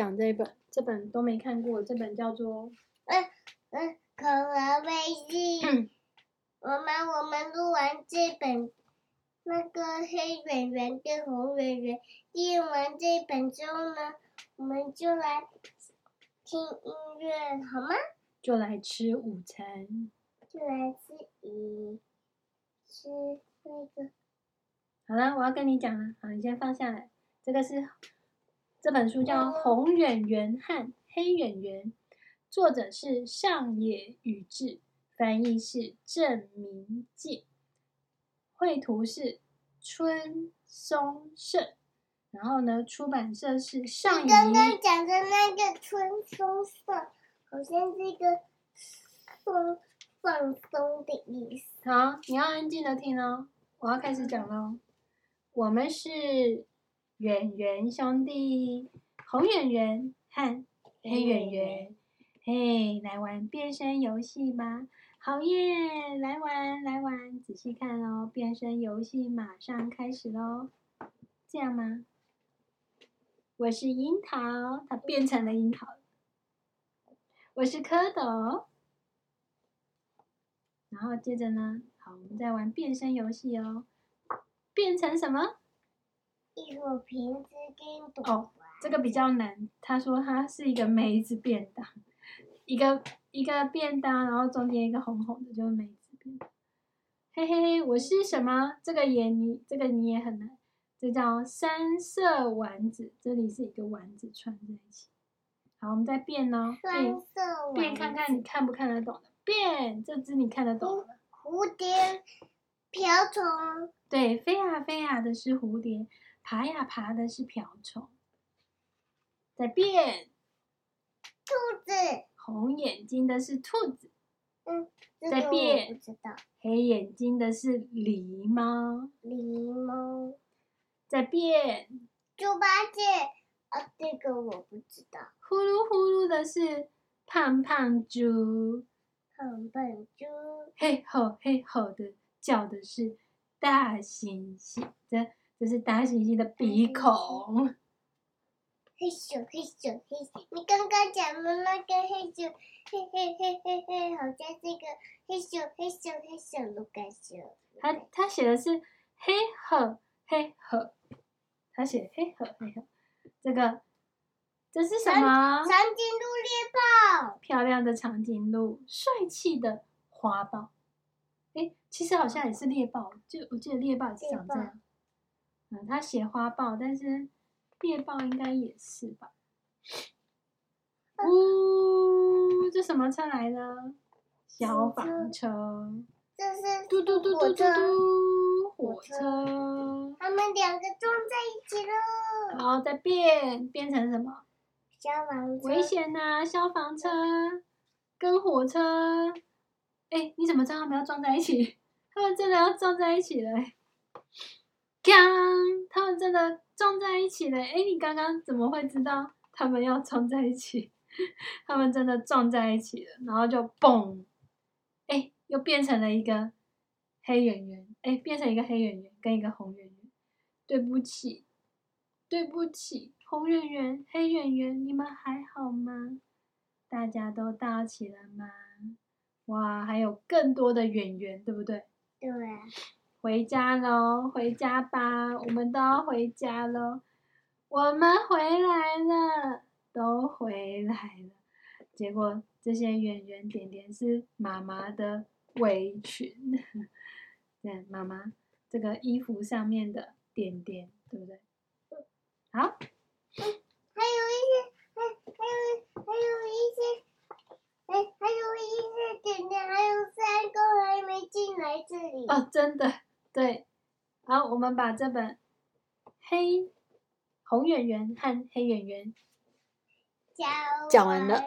讲这一本，这本都没看过，这本叫做嗯嗯，恐龙飞机。我们我们录完这本，那个黑圆圆跟红圆圆，念完这本之后呢，我们就来听音乐，好吗？就来吃午餐。就来吃鱼，吃那个。好了，我要跟你讲了，好，你先放下来。这个是这本书叫《红远圆和黑远圆》，作者是上野宇治。翻译是郑明介，绘图是春松胜，然后呢，出版社是上野。刚刚讲的那个春松胜，好像是一个松放松的意思。好，你要安静的听哦，我要开始讲喽。我们是圆圆兄弟，红圆圆和黑圆圆，嘿，来玩变身游戏吧。好耶！来玩来玩，仔细看哦，变身游戏马上开始喽。这样吗？我是樱桃，它变成了樱桃。我是蝌蚪。然后接着呢，好，我们再玩变身游戏哦。变成什么？一个瓶子跟朵。哦，这个比较难。他说他是一个梅子便当，一个。一个便当，然后中间一个红红的，就是梅子便当。嘿嘿嘿，我是什么？这个也你这个你也很难，这叫三色丸子。这里是一个丸子串在一起。好，我们再变哦，变，变看看你看不看得懂的？变，这只你看得懂的？蝴蝶、瓢虫。对，飞呀飞呀的是蝴蝶，爬呀爬的是瓢虫。再变，兔子。红眼睛的是兔子，嗯，再变，不知道。黑眼睛的是狸猫，狸猫，再变。猪八戒，啊，这个我不知道。呼噜呼噜的是胖胖猪，胖胖猪。嘿吼嘿吼的叫的是大猩猩，这这是大猩猩的鼻孔。黑熊，黑熊，黑熊！你刚刚讲的那个黑熊，嘿嘿嘿嘿嘿，好像是个黑熊，黑熊，黑熊，卢干熊。他他写的是黑呵黑呵，他写黑呵黑呵，这个这是什么？长颈鹿猎豹。漂亮的长颈鹿，帅气的花豹。哎，其实好像也是猎豹，就我记得猎豹也是长这样。嗯，他写花豹，但是。猎豹应该也是吧？呜，这什么车来的？消防车。这是嘟嘟嘟嘟嘟嘟，火车。他们两个撞在一起了。然后，再变变成什么？消防车。危险呐！消防车跟火车。哎，你怎么知道他们要撞在一起？他们真的要撞在一起了！锵！真的。撞在一起了，哎，你刚刚怎么会知道他们要撞在一起？他们真的撞在一起了，然后就嘣，哎，又变成了一个黑圆圆，哎，变成一个黑圆圆跟一个红圆圆。对不起，对不起，红圆圆、黑圆圆，你们还好吗？大家都到齐了吗？哇，还有更多的圆圆，对不对？对。回家喽，回家吧，我们都要回家喽。我们回来了，都回来了。结果这些圆圆点点是妈妈的围裙，对，妈妈这个衣服上面的点点，对不对？好，嗯，还有一些，还还有还有一些，哎，还有一些点点，还有三个还没进来这里。哦，真的。对，好，我们把这本黑红圆圆和黑圆圆讲完了。